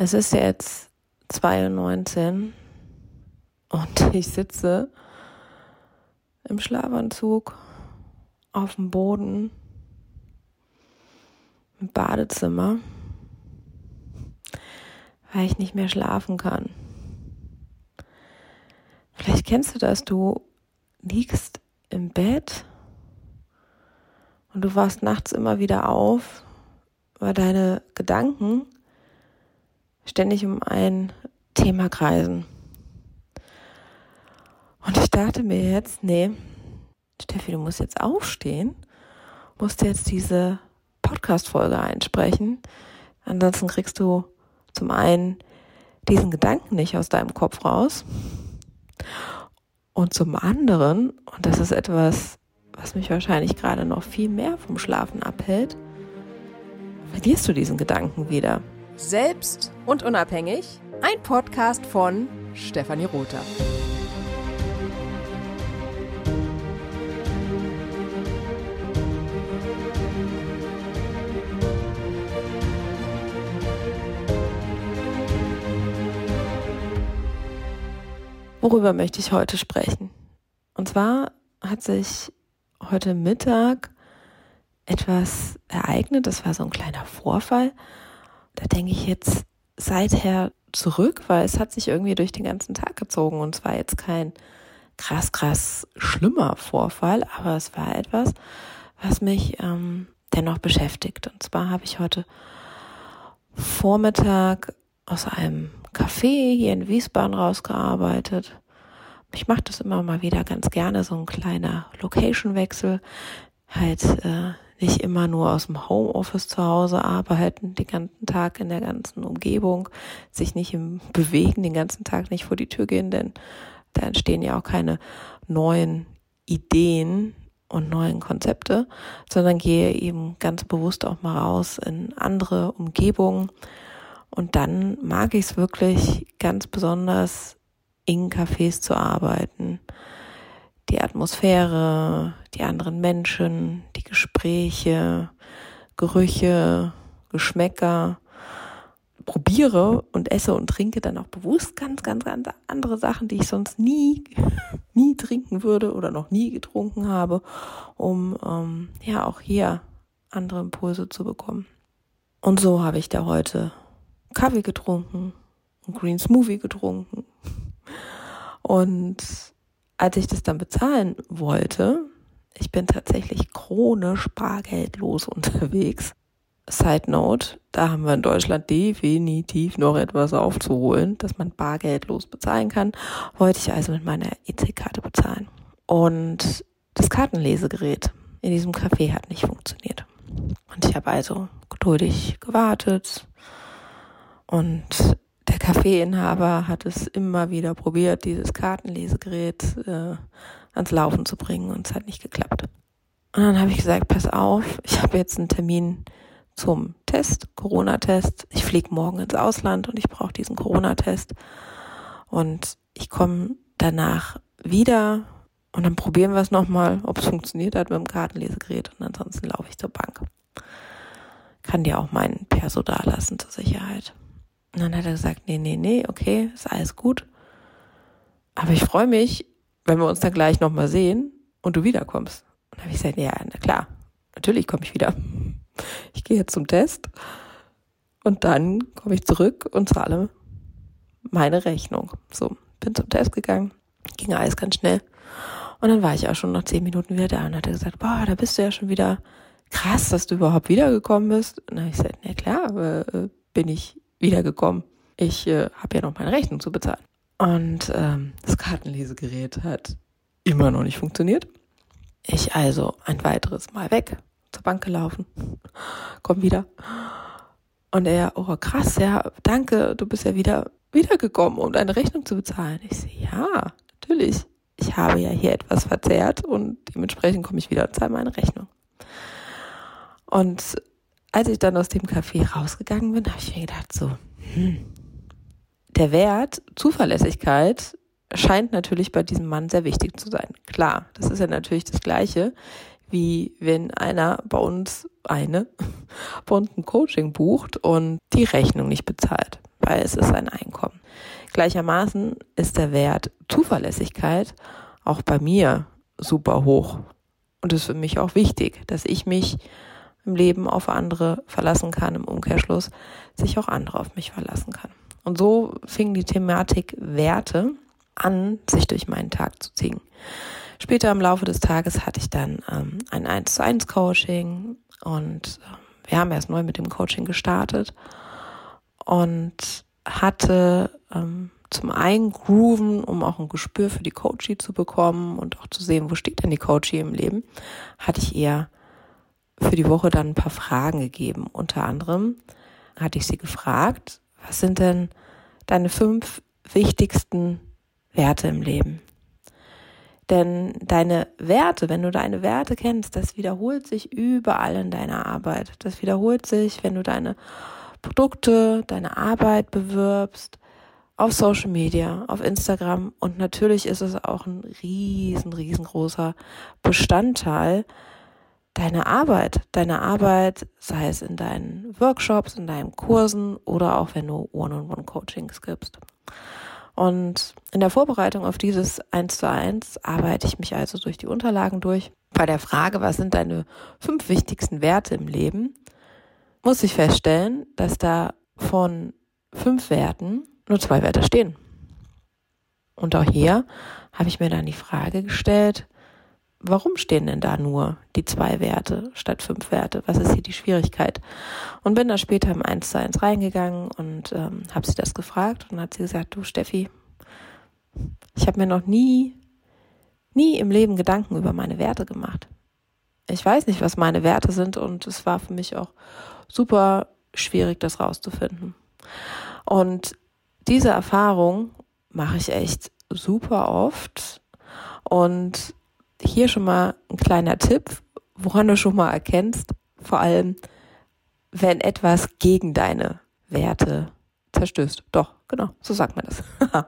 Es ist jetzt 2.19 Uhr und ich sitze im Schlafanzug auf dem Boden im Badezimmer, weil ich nicht mehr schlafen kann. Vielleicht kennst du das, du liegst im Bett und du wachst nachts immer wieder auf, weil deine Gedanken ständig um ein Thema kreisen. Und ich dachte mir jetzt, nee, Steffi, du musst jetzt aufstehen, musst jetzt diese Podcast-Folge einsprechen. Ansonsten kriegst du zum einen diesen Gedanken nicht aus deinem Kopf raus. Und zum anderen, und das ist etwas, was mich wahrscheinlich gerade noch viel mehr vom Schlafen abhält, verlierst du diesen Gedanken wieder. Selbst und unabhängig, ein Podcast von Stefanie Rother. Worüber möchte ich heute sprechen? Und zwar hat sich heute Mittag etwas ereignet. Das war so ein kleiner Vorfall da denke ich jetzt seither zurück, weil es hat sich irgendwie durch den ganzen Tag gezogen und es war jetzt kein krass, krass schlimmer Vorfall, aber es war etwas, was mich ähm, dennoch beschäftigt. Und zwar habe ich heute Vormittag aus einem Café hier in Wiesbaden rausgearbeitet. Ich mache das immer mal wieder ganz gerne, so ein kleiner Location-Wechsel. Halt äh, nicht immer nur aus dem Homeoffice zu Hause arbeiten, den ganzen Tag in der ganzen Umgebung, sich nicht im Bewegen, den ganzen Tag nicht vor die Tür gehen, denn da entstehen ja auch keine neuen Ideen und neuen Konzepte, sondern gehe eben ganz bewusst auch mal raus in andere Umgebungen. Und dann mag ich es wirklich ganz besonders, in Cafés zu arbeiten die Atmosphäre, die anderen Menschen, die Gespräche, Gerüche, Geschmäcker probiere und esse und trinke dann auch bewusst ganz, ganz, ganz andere Sachen, die ich sonst nie, nie trinken würde oder noch nie getrunken habe, um ähm, ja auch hier andere Impulse zu bekommen. Und so habe ich da heute Kaffee getrunken, einen Green Smoothie getrunken und als ich das dann bezahlen wollte, ich bin tatsächlich chronisch bargeldlos unterwegs. Side Note, da haben wir in Deutschland definitiv noch etwas aufzuholen, dass man bargeldlos bezahlen kann. Wollte ich also mit meiner EC-Karte bezahlen. Und das Kartenlesegerät in diesem Café hat nicht funktioniert. Und ich habe also geduldig gewartet und der Kaffeeinhaber hat es immer wieder probiert, dieses Kartenlesegerät äh, ans Laufen zu bringen und es hat nicht geklappt. Und dann habe ich gesagt, pass auf, ich habe jetzt einen Termin zum Test, Corona-Test. Ich fliege morgen ins Ausland und ich brauche diesen Corona-Test. Und ich komme danach wieder und dann probieren wir es nochmal, ob es funktioniert hat mit dem Kartenlesegerät und ansonsten laufe ich zur Bank. Kann dir auch meinen Perso da lassen zur Sicherheit. Und dann hat er gesagt, nee, nee, nee, okay, ist alles gut. Aber ich freue mich, wenn wir uns dann gleich nochmal sehen und du wiederkommst. Und dann habe ich gesagt, ja, na klar, natürlich komme ich wieder. Ich gehe jetzt zum Test und dann komme ich zurück und zahle meine Rechnung. So, bin zum Test gegangen, ging alles ganz schnell. Und dann war ich auch schon nach zehn Minuten wieder da und hat er gesagt, boah, da bist du ja schon wieder krass, dass du überhaupt wiedergekommen bist. Und dann habe ich gesagt, na klar, äh, bin ich wiedergekommen. Ich äh, habe ja noch meine Rechnung zu bezahlen. Und ähm, das Kartenlesegerät hat immer noch nicht funktioniert. Ich also ein weiteres Mal weg, zur Bank gelaufen, komm wieder. Und er, oh krass, ja, danke, du bist ja wieder wiedergekommen, um deine Rechnung zu bezahlen. Ich sehe, ja, natürlich. Ich habe ja hier etwas verzehrt und dementsprechend komme ich wieder und zahle meine Rechnung. Und als ich dann aus dem Café rausgegangen bin, habe ich mir gedacht, so, hm, der Wert Zuverlässigkeit scheint natürlich bei diesem Mann sehr wichtig zu sein. Klar, das ist ja natürlich das Gleiche wie wenn einer bei uns eine bei uns ein Coaching bucht und die Rechnung nicht bezahlt, weil es ist ein Einkommen. Gleichermaßen ist der Wert Zuverlässigkeit auch bei mir super hoch. Und ist für mich auch wichtig, dass ich mich im Leben auf andere verlassen kann, im Umkehrschluss sich auch andere auf mich verlassen kann. Und so fing die Thematik Werte an, sich durch meinen Tag zu ziehen. Später im Laufe des Tages hatte ich dann ähm, ein 1 zu 1 Coaching und äh, wir haben erst neu mit dem Coaching gestartet und hatte ähm, zum einen grooven, um auch ein Gespür für die Coachie zu bekommen und auch zu sehen, wo steht denn die Coachie im Leben, hatte ich eher für die Woche dann ein paar Fragen gegeben. Unter anderem hatte ich sie gefragt, was sind denn deine fünf wichtigsten Werte im Leben? Denn deine Werte, wenn du deine Werte kennst, das wiederholt sich überall in deiner Arbeit. Das wiederholt sich, wenn du deine Produkte, deine Arbeit bewirbst, auf Social Media, auf Instagram und natürlich ist es auch ein riesen, riesengroßer Bestandteil deiner Arbeit, deiner Arbeit, sei es in deinen Workshops, in deinen Kursen oder auch wenn du One-on-One-Coachings gibst. Und in der Vorbereitung auf dieses 1 zu 1 arbeite ich mich also durch die Unterlagen durch. Bei der Frage, was sind deine fünf wichtigsten Werte im Leben, muss ich feststellen, dass da von fünf Werten nur zwei Werte stehen. Und auch hier habe ich mir dann die Frage gestellt, warum stehen denn da nur die zwei Werte statt fünf Werte? Was ist hier die Schwierigkeit? Und bin da später im 1 zu 1 reingegangen und ähm, habe sie das gefragt und hat sie gesagt, du Steffi, ich habe mir noch nie, nie im Leben Gedanken über meine Werte gemacht. Ich weiß nicht, was meine Werte sind und es war für mich auch super schwierig, das rauszufinden. Und diese Erfahrung mache ich echt super oft. Und hier schon mal ein kleiner Tipp, woran du schon mal erkennst, vor allem, wenn etwas gegen deine Werte zerstößt. Doch, genau, so sagt man das.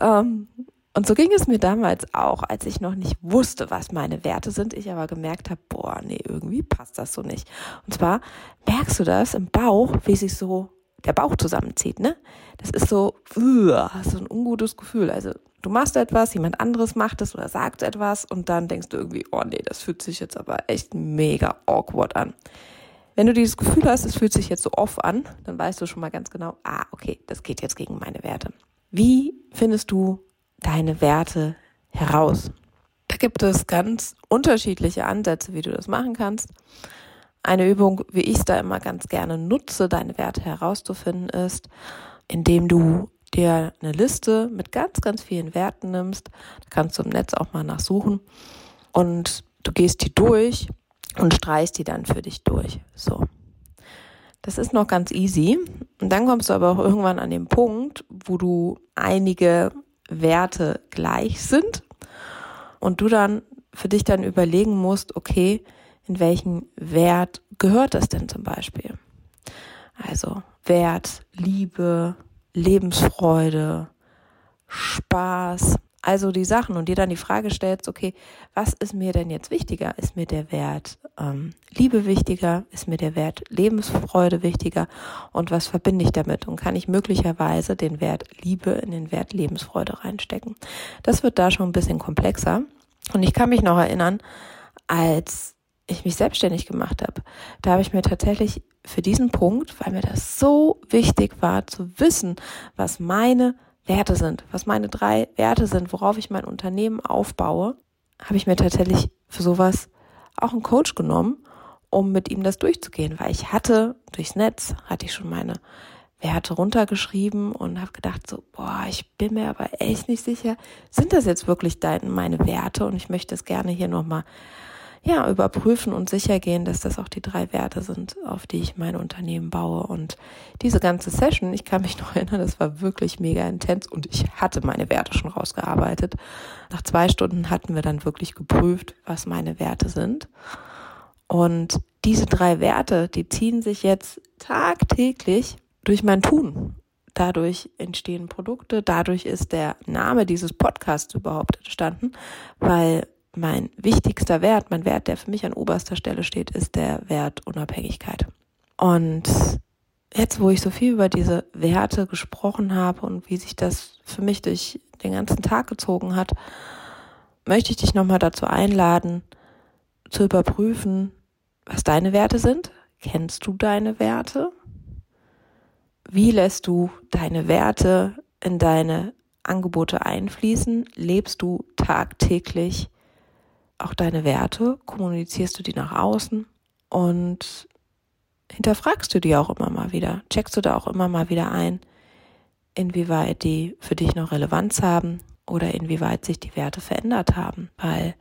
ähm, und so ging es mir damals auch, als ich noch nicht wusste, was meine Werte sind, ich aber gemerkt habe, boah, nee, irgendwie passt das so nicht. Und zwar merkst du das im Bauch, wie sich so der Bauch zusammenzieht, ne? Das ist so, uh, so ein ungutes Gefühl. Also du machst etwas, jemand anderes macht es oder sagt etwas und dann denkst du irgendwie, oh nee, das fühlt sich jetzt aber echt mega awkward an. Wenn du dieses Gefühl hast, es fühlt sich jetzt so off an, dann weißt du schon mal ganz genau, ah, okay, das geht jetzt gegen meine Werte. Wie findest du deine Werte heraus? Da gibt es ganz unterschiedliche Ansätze, wie du das machen kannst. Eine Übung, wie ich es da immer ganz gerne nutze, deine Werte herauszufinden, ist, indem du dir eine Liste mit ganz, ganz vielen Werten nimmst. Da kannst du im Netz auch mal nachsuchen. Und du gehst die durch und streichst die dann für dich durch. So. Das ist noch ganz easy. Und dann kommst du aber auch irgendwann an den Punkt, wo du einige Werte gleich sind und du dann für dich dann überlegen musst, okay, in welchen Wert gehört das denn zum Beispiel? Also Wert, Liebe, Lebensfreude, Spaß, also die Sachen und dir dann die Frage stellst, okay, was ist mir denn jetzt wichtiger? Ist mir der Wert ähm, Liebe wichtiger? Ist mir der Wert Lebensfreude wichtiger? Und was verbinde ich damit? Und kann ich möglicherweise den Wert Liebe in den Wert Lebensfreude reinstecken? Das wird da schon ein bisschen komplexer. Und ich kann mich noch erinnern, als ich mich selbstständig gemacht habe, da habe ich mir tatsächlich für diesen Punkt, weil mir das so wichtig war zu wissen, was meine Werte sind, was meine drei Werte sind, worauf ich mein Unternehmen aufbaue, habe ich mir tatsächlich für sowas auch einen Coach genommen, um mit ihm das durchzugehen, weil ich hatte durchs Netz, hatte ich schon meine Werte runtergeschrieben und habe gedacht so, boah, ich bin mir aber echt nicht sicher, sind das jetzt wirklich deine, meine Werte? Und ich möchte es gerne hier nochmal ja, überprüfen und sicher gehen, dass das auch die drei Werte sind, auf die ich mein Unternehmen baue. Und diese ganze Session, ich kann mich noch erinnern, das war wirklich mega intens und ich hatte meine Werte schon rausgearbeitet. Nach zwei Stunden hatten wir dann wirklich geprüft, was meine Werte sind. Und diese drei Werte, die ziehen sich jetzt tagtäglich durch mein Tun. Dadurch entstehen Produkte, dadurch ist der Name dieses Podcasts überhaupt entstanden, weil mein wichtigster Wert, mein Wert, der für mich an oberster Stelle steht, ist der Wert Unabhängigkeit. Und jetzt, wo ich so viel über diese Werte gesprochen habe und wie sich das für mich durch den ganzen Tag gezogen hat, möchte ich dich nochmal dazu einladen, zu überprüfen, was deine Werte sind. Kennst du deine Werte? Wie lässt du deine Werte in deine Angebote einfließen? Lebst du tagtäglich auch deine Werte? Kommunizierst du die nach außen? Und hinterfragst du die auch immer mal wieder? Checkst du da auch immer mal wieder ein, inwieweit die für dich noch Relevanz haben oder inwieweit sich die Werte verändert haben? Weil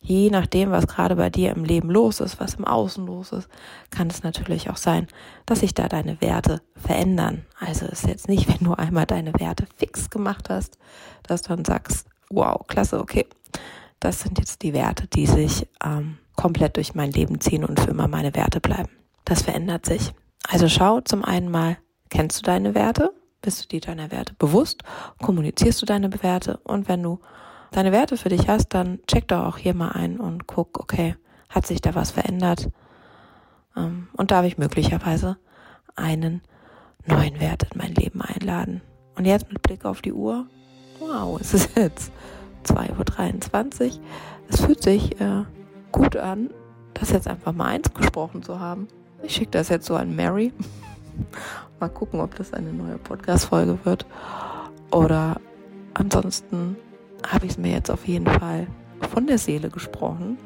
je nachdem, was gerade bei dir im Leben los ist, was im Außen los ist, kann es natürlich auch sein, dass sich da deine Werte verändern. Also ist jetzt nicht, wenn du einmal deine Werte fix gemacht hast, dass du dann sagst, wow, klasse, okay, das sind jetzt die Werte, die sich ähm, komplett durch mein Leben ziehen und für immer meine Werte bleiben. Das verändert sich. Also schau zum einen mal, kennst du deine Werte? Bist du dir deiner Werte bewusst? Kommunizierst du deine Werte? Und wenn du deine Werte für dich hast, dann check doch auch hier mal ein und guck, okay, hat sich da was verändert? Ähm, und darf ich möglicherweise einen neuen Wert in mein Leben einladen? Und jetzt mit Blick auf die Uhr, wow, es ist jetzt 2.23 Uhr. Es fühlt sich äh, gut an, das jetzt einfach mal eins gesprochen zu haben. Ich schicke das jetzt so an Mary. mal gucken, ob das eine neue Podcast-Folge wird. Oder ansonsten habe ich es mir jetzt auf jeden Fall von der Seele gesprochen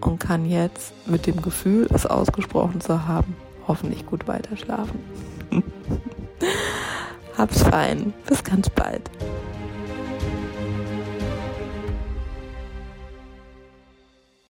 und kann jetzt mit dem Gefühl, es ausgesprochen zu haben, hoffentlich gut weiterschlafen. Hab's fein. Bis ganz bald.